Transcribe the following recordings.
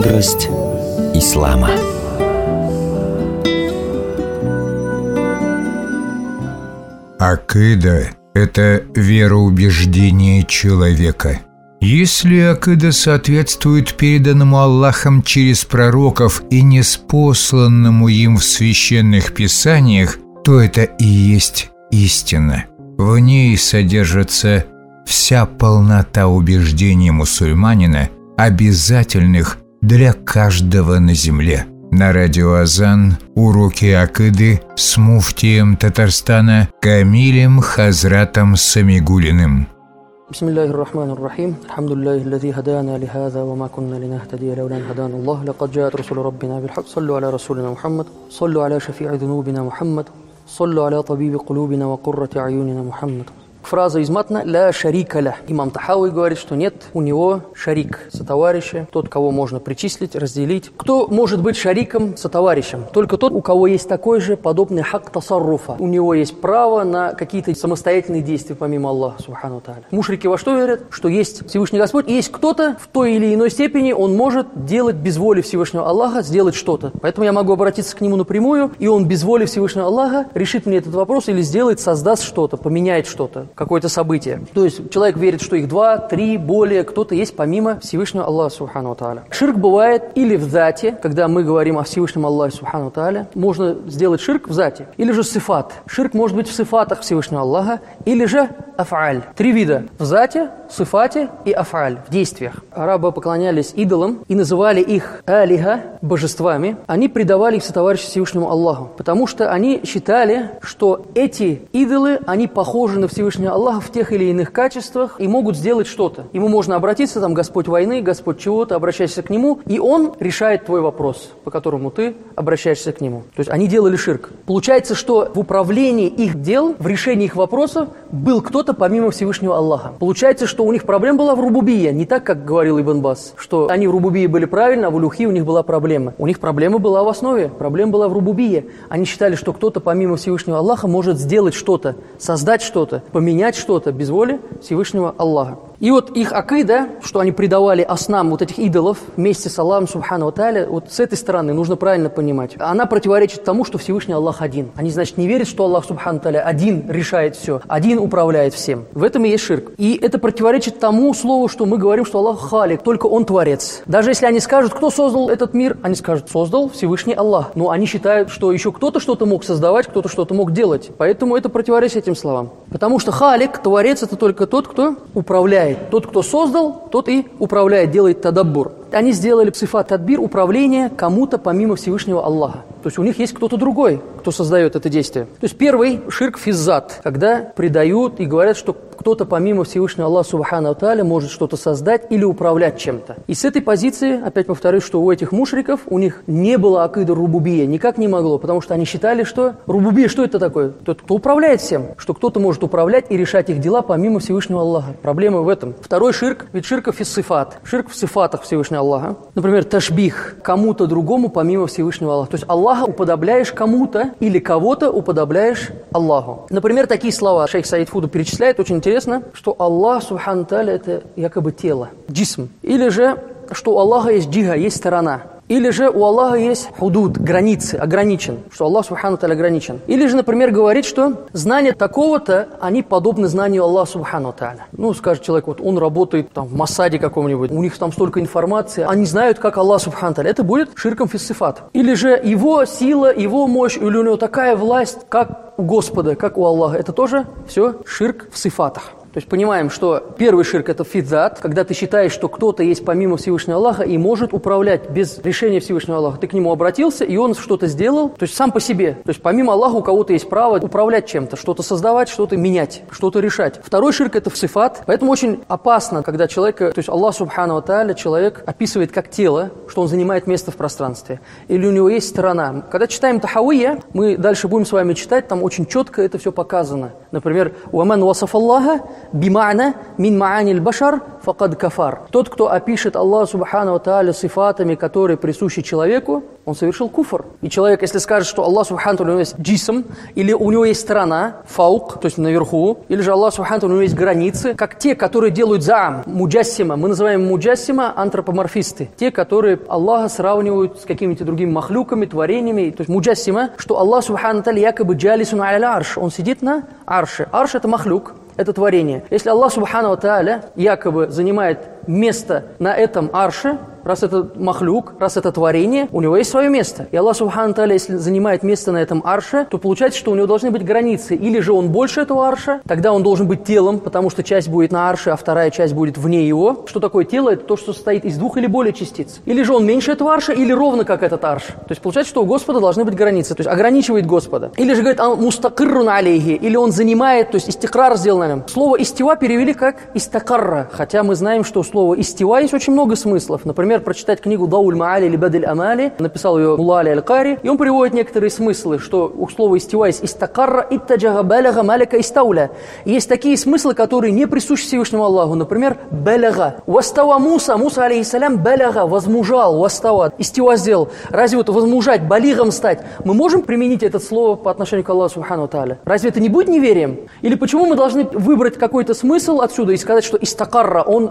Мудрость ислама. Акида – это вероубеждение человека. Если акида соответствует переданному Аллахом через пророков и неспосланному им в священных писаниях, то это и есть истина. В ней содержится вся полнота убеждений мусульманина, обязательных для каждого на земле. На радио Азан уроки Акыды с муфтием Татарстана Камилем Хазратом Самигулиным. بسم الله الرحمن الرحيم الحمد لله الذي هدانا لهذا وما كنا لنهتدي لولا ان هدانا الله لقد جاءت رسل ربنا بالحق صلوا على رسولنا محمد صلوا على شفيع ذنوبنا محمد صلوا على طبيب قلوبنا وقرة أعيننا محمد Фраза из матна «ля шарика ля». Имам Тахауи говорит, что нет у него шарик, сотоварища, тот, кого можно причислить, разделить. Кто может быть шариком, сотоварищем? Только тот, у кого есть такой же подобный хак тасарруфа. У него есть право на какие-то самостоятельные действия, помимо Аллаха, субхану тааля. Мушрики во что верят? Что есть Всевышний Господь, есть кто-то в той или иной степени, он может делать без воли Всевышнего Аллаха, сделать что-то. Поэтому я могу обратиться к нему напрямую, и он без воли Всевышнего Аллаха решит мне этот вопрос или сделает, создаст что-то, поменяет что-то какое-то событие. То есть человек верит, что их два, три, более, кто-то есть помимо Всевышнего Аллаха Субхану Тааля. Ширк бывает или в зате, когда мы говорим о Всевышнем Аллахе Субхану Тааля, можно сделать ширк в зате, или же сифат. Ширк может быть в сифатах Всевышнего Аллаха, или же афаль. Три вида. В зате, сифате и афаль, в действиях. Арабы поклонялись идолам и называли их алиха, божествами. Они предавали их сотоварищу Всевышнему Аллаху, потому что они считали, что эти идолы, они похожи на Всевышнего Аллаха в тех или иных качествах и могут сделать что-то. Ему можно обратиться, там, Господь войны, Господь чего-то, обращайся к Нему, и Он решает твой вопрос, по которому ты обращаешься к Нему. То есть они делали ширк. Получается, что в управлении их дел, в решении их вопросов был кто-то помимо Всевышнего Аллаха. Получается, что у них проблема была в рубубии, не так, как говорил Ибн Бас, что они в рубубии были правильно, а в улюхи у них была проблема. У них проблема была в основе, проблема была в рубубии. Они считали, что кто-то помимо Всевышнего Аллаха может сделать что-то, создать что-то, поменять что-то без воли Всевышнего Аллаха. И вот их акида, что они предавали оснам вот этих идолов вместе с Аллахом Субхану Тааля, вот с этой стороны нужно правильно понимать. Она противоречит тому, что Всевышний Аллах один. Они, значит, не верят, что Аллах Субхану Тааля один решает все, один управляет всем. В этом и есть ширк. И это противоречит тому слову, что мы говорим, что Аллах халик, только Он творец. Даже если они скажут, кто создал этот мир, они скажут, создал Всевышний Аллах. Но они считают, что еще кто-то что-то мог создавать, кто-то что-то мог делать. Поэтому это противоречит этим словам. Потому что халик, творец, это только тот, кто управляет управляет. Тот, кто создал, тот и управляет, делает тадаббур. Они сделали псифат тадбир, управление кому-то помимо Всевышнего Аллаха. То есть у них есть кто-то другой, кто создает это действие. То есть первый ширк физзат, когда предают и говорят, что кто-то помимо Всевышнего Аллаха Субхану Тааля может что-то создать или управлять чем-то. И с этой позиции, опять повторюсь, что у этих мушриков, у них не было акида рубубия, никак не могло, потому что они считали, что рубубия, что это такое? Тот, кто управляет всем, что кто-то может управлять и решать их дела помимо Всевышнего Аллаха. Проблема в этом. Второй ширк, ведь ширков из сифат. Ширк в сифатах Всевышнего Аллаха. Например, ташбих, кому-то другому помимо Всевышнего Аллаха. То есть Аллаха уподобляешь кому-то или кого-то уподобляешь Аллаху. Например, такие слова шейх Саид Фуду перечисляет, очень интересно, что Аллах, Субхану это якобы тело, джисм. Или же, что у Аллаха есть джига, есть сторона. Или же у Аллаха есть худуд, границы, ограничен, что Аллах Субхану Таля ограничен. Или же, например, говорит, что знания такого-то, они подобны знанию Аллаха Субхану Таля. Ну, скажет человек, вот он работает там в Масаде каком-нибудь, у них там столько информации, они знают, как Аллах Субхану Таля. Это будет ширком фиссифат. Или же его сила, его мощь, или у него такая власть, как у Господа, как у Аллаха. Это тоже все ширк в сифатах. То есть понимаем, что первый ширк – это фидзат, когда ты считаешь, что кто-то есть помимо Всевышнего Аллаха и может управлять без решения Всевышнего Аллаха. Ты к нему обратился, и он что-то сделал, то есть сам по себе. То есть помимо Аллаха у кого-то есть право управлять чем-то, что-то создавать, что-то менять, что-то решать. Второй ширк – это сифат. Поэтому очень опасно, когда человека, то есть Аллах Субхану Тааля, человек описывает как тело, что он занимает место в пространстве. Или у него есть сторона. Когда читаем Тахауия, мы дальше будем с вами читать, там очень четко это все показано. Например, «Уаман васаф Аллаха» бимана мин мааниль башар факад кафар. Тот, кто опишет Аллаха Субхану Тааля сифатами, которые присущи человеку, он совершил куфр. И человек, если скажет, что Аллах Субхану него есть джисм, или у него есть сторона, фаук, то есть наверху, или же Аллах Субхану у него есть границы, как те, которые делают заам, муджассима. Мы называем муджассима антропоморфисты. Те, которые Аллаха сравнивают с какими-то другими махлюками, творениями. То есть муджассима, что Аллах Субхану Тааля якобы джалисун аля арш. Он сидит на арше. Арш это махлюк, это творение. Если Аллах Субхану Тааля якобы занимает место на этом арше, раз это махлюк, раз это творение, у него есть свое место. И Аллах Субхану Таля, если занимает место на этом арше, то получается, что у него должны быть границы. Или же он больше этого арша, тогда он должен быть телом, потому что часть будет на арше, а вторая часть будет вне его. Что такое тело? Это то, что состоит из двух или более частиц. Или же он меньше этого арша, или ровно как этот арш. То есть получается, что у Господа должны быть границы, то есть ограничивает Господа. Или же говорит, мустакиррун алейхи, или он занимает, то есть истикрар сделал на нем. Слово истива перевели как истакарра, хотя мы знаем, что слово истива есть очень много смыслов. Например, прочитать книгу Дауль Маали или Бадель Амали, написал ее Мулали Аль-Кари, и он приводит некоторые смыслы, что у слова истива есть истакарра, иттаджага баляга малика истауля. Есть такие смыслы, которые не присущи Всевышнему Аллаху. Например, баляга. Вастава Муса, Муса, алейхиссалям, баляга, возмужал, вастава, истива сделал. Разве вот возмужать, балигом стать, мы можем применить это слово по отношению к Аллаху Субхану Тааля? Разве это не будет неверием? Или почему мы должны выбрать какой-то смысл отсюда и сказать, что истакарра, он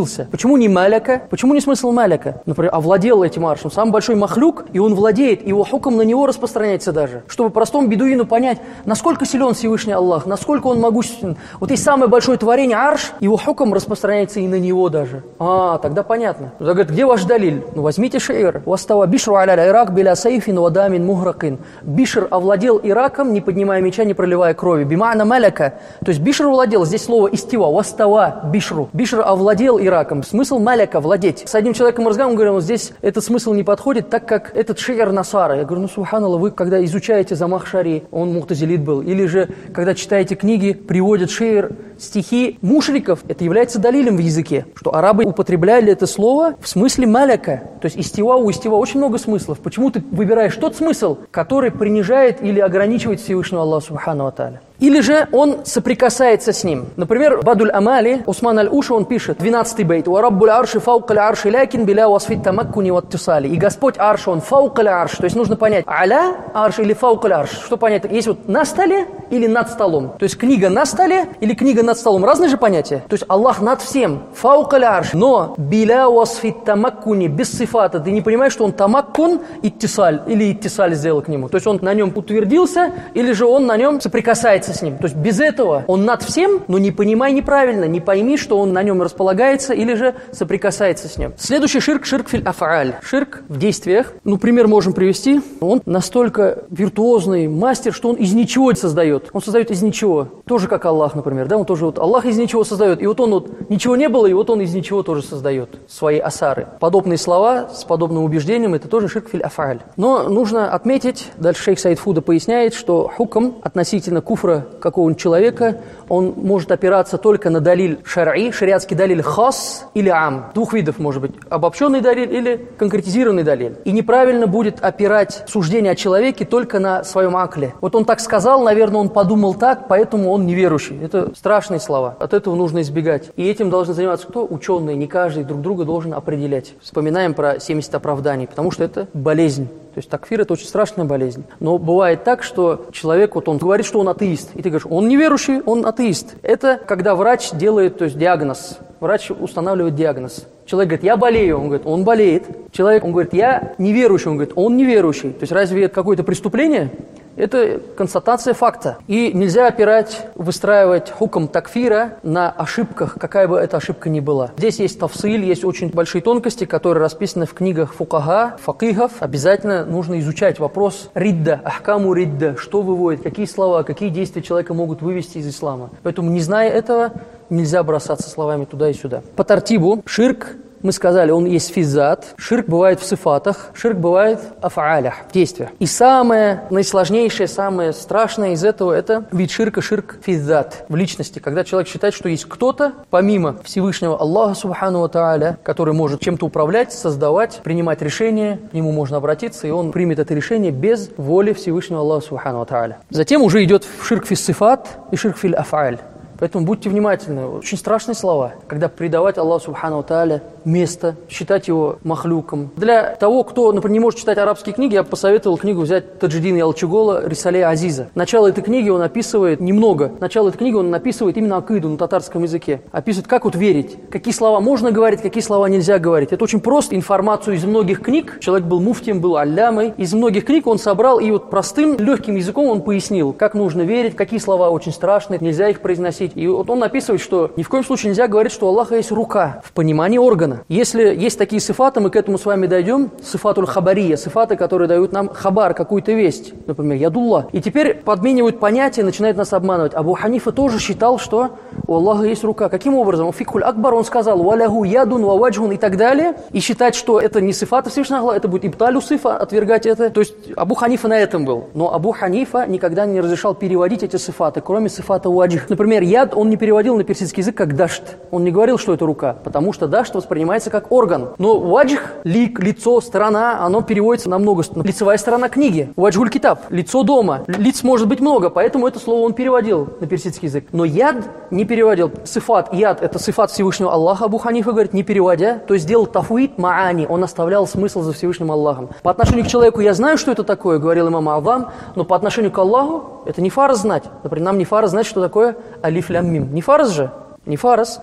разместился? Почему не маляка? Почему не смысл маляка? Например, овладел этим аршем. Самый большой махлюк, и он владеет, его хуком на него распространяется даже. Чтобы простому бедуину понять, насколько силен Всевышний Аллах, насколько он могуществен. Вот есть самое большое творение арш, его хуком распространяется и на него даже. А, тогда понятно. Он говорит, где ваш далиль? Ну, возьмите шейр. Вастава бишру аля Ирак биля сайфин вадамин мухракин. Бишр овладел Ираком, не поднимая меча, не проливая крови. Бимана маляка. То есть Бишр владел, здесь слово истива, вастава, бишру. Бишр овладел Ираком. Смысл маляка владеть. С одним человеком разговариваем, говорим, вот здесь этот смысл не подходит, так как этот шейр Насара. Я говорю, ну, субханалла, вы когда изучаете Замах Шари, он мухтазилит был, или же когда читаете книги, приводят шейр стихи мушриков, это является далилем в языке, что арабы употребляли это слово в смысле маляка. То есть истива, у истива очень много смыслов. Почему ты выбираешь тот смысл, который принижает или ограничивает Всевышнего Аллаха Субхану Аталя? Или же он соприкасается с ним. Например, Бадуль Амали, Усман Аль-Уша, он пишет, 12 бейт, «Вараббуль арши фаука арши лякин биля васфит тамаккуни ваттисали». И Господь арш, он фаука арш, то есть нужно понять, аля арш или фаука арш. Что понять? Есть вот на столе или над столом. То есть книга на столе или книга над столом. Разные же понятия. То есть Аллах над всем, фаука арш. Но биля васфит тамаккуни, без сифата. Ты не понимаешь, что он тамаккун иттисаль или иттисаль сделал к нему. То есть он на нем утвердился или же он на нем соприкасается с ним. То есть без этого он над всем, но не понимай неправильно, не пойми, что он на нем располагается или же соприкасается с ним. Следующий ширк – ширк филь афааль. Ширк в действиях. Ну, пример можем привести. Он настолько виртуозный мастер, что он из ничего создает. Он создает из ничего. Тоже как Аллах, например. Да? Он тоже вот Аллах из ничего создает. И вот он вот ничего не было, и вот он из ничего тоже создает свои асары. Подобные слова с подобным убеждением – это тоже ширк филь афааль. Но нужно отметить, дальше шейх Саид Фуда поясняет, что хуком относительно куфра какого-нибудь человека, он может опираться только на далиль шар'и, шариатский далиль хас или ам. Двух видов может быть. Обобщенный далиль или конкретизированный далиль. И неправильно будет опирать суждение о человеке только на своем акле. Вот он так сказал, наверное, он подумал так, поэтому он неверующий. Это страшные слова. От этого нужно избегать. И этим должны заниматься кто? Ученые. Не каждый друг друга должен определять. Вспоминаем про 70 оправданий, потому что это болезнь. То есть такфир – это очень страшная болезнь. Но бывает так, что человек, вот он говорит, что он атеист, и ты говоришь, он неверующий, он атеист. Это когда врач делает то есть, диагноз. Врач устанавливает диагноз. Человек говорит, я болею, он говорит, он болеет. Человек, он говорит, я неверующий, он говорит, он неверующий. То есть разве это какое-то преступление? Это констатация факта. И нельзя опирать, выстраивать хуком такфира на ошибках, какая бы эта ошибка ни была. Здесь есть тавсиль, есть очень большие тонкости, которые расписаны в книгах фукага, факихов. Обязательно нужно изучать вопрос ридда, ахкаму ридда, что выводит, какие слова, какие действия человека могут вывести из ислама. Поэтому, не зная этого, нельзя бросаться словами туда и сюда. По тартибу ширк мы сказали, он есть физат, ширк бывает в сифатах, ширк бывает в афаалях, в действиях. И самое наисложнейшее, самое страшное из этого – это вид ширка, ширк физат, в личности, когда человек считает, что есть кто-то, помимо Всевышнего Аллаха, Субхану Тааля, который может чем-то управлять, создавать, принимать решения, к нему можно обратиться, и он примет это решение без воли Всевышнего Аллаха, Субхану Тааля. Затем уже идет ширк фиссифат и ширк фил афааль. Поэтому будьте внимательны. Очень страшные слова, когда предавать Аллаху Субхану Тааля место, считать его махлюком. Для того, кто, например, не может читать арабские книги, я посоветовал книгу взять Таджидина Ялчугола «Рисале Азиза». Начало этой книги он описывает немного. Начало этой книги он описывает именно акиду на татарском языке. Описывает, как вот верить, какие слова можно говорить, какие слова нельзя говорить. Это очень просто. Информацию из многих книг. Человек был муфтием, был аллямой. Из многих книг он собрал и вот простым, легким языком он пояснил, как нужно верить, какие слова очень страшные, нельзя их произносить. И вот он описывает, что ни в коем случае нельзя говорить, что у Аллаха есть рука в понимании органа. Если есть такие сифаты, мы к этому с вами дойдем, сифатуль хабария, сифаты, которые дают нам хабар, какую-то весть, например, ядулла. И теперь подменивают понятия, начинают нас обманывать. Абу Ханифа тоже считал, что у Аллаха есть рука. Каким образом? У Фикхуль Акбар он сказал, валяху ядун, ваваджун и так далее. И считать, что это не сифаты Всевышнего Аллаха, это будет ибталю сифа, отвергать это. То есть Абу Ханифа на этом был. Но Абу Ханифа никогда не разрешал переводить эти сифаты, кроме сифата ваджих. Например, яд он не переводил на персидский язык как дашт. Он не говорил, что это рука, потому что дашт воспринимается как орган. Но ваджих, лик, лицо, сторона, оно переводится на много. Лицевая сторона книги. Ваджгуль китаб, лицо дома. Лиц может быть много, поэтому это слово он переводил на персидский язык. Но яд не переводил. Сифат, яд – это сифат Всевышнего Аллаха, Абу Ханифа говорит, не переводя. То есть делал тафуит маани, он оставлял смысл за Всевышним Аллахом. По отношению к человеку я знаю, что это такое, говорил имам Авам, но по отношению к Аллаху это не фараз знать. Например, нам не фараз знать, что такое алиф лям мим. Не фараз же, не фараз.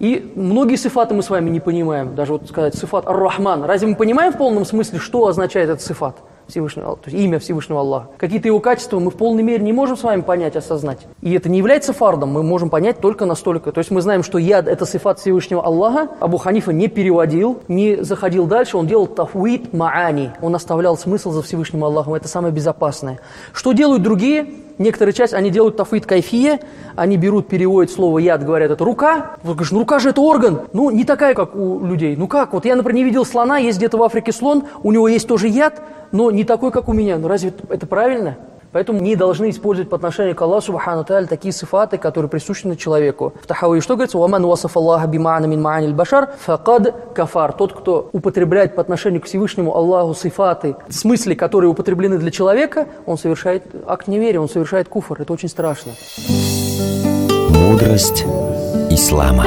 И многие сифаты мы с вами не понимаем. Даже вот сказать сифат ар-Рахман. Разве мы понимаем в полном смысле, что означает этот сифат? Всевышнего, то есть имя Всевышнего Аллаха. Какие-то его качества мы в полной мере не можем с вами понять, осознать. И это не является фардом, мы можем понять только настолько. То есть мы знаем, что яд – это сифат Всевышнего Аллаха. Абу Ханифа не переводил, не заходил дальше, он делал тафуит маани. Он оставлял смысл за Всевышним Аллахом. Это самое безопасное. Что делают другие? Некоторые часть, они делают тафуит кайфия, они берут, переводят слово яд, говорят, это рука. Вы говоришь, ну рука же это орган. Ну, не такая, как у людей. Ну как? Вот я, например, не видел слона, есть где-то в Африке слон, у него есть тоже яд, но не такой, как у меня. Ну разве это правильно? Поэтому не должны использовать по отношению к Аллаху Субхану Та'аля такие сифаты, которые присущи человеку. В Тахауи что говорится? «Ваман васаф Аллаха бима'ана мин ма'ани башар факад кафар». Тот, кто употребляет по отношению к Всевышнему Аллаху сифаты, смысле, которые употреблены для человека, он совершает акт неверия, он совершает куфр. Это очень страшно. Мудрость ислама.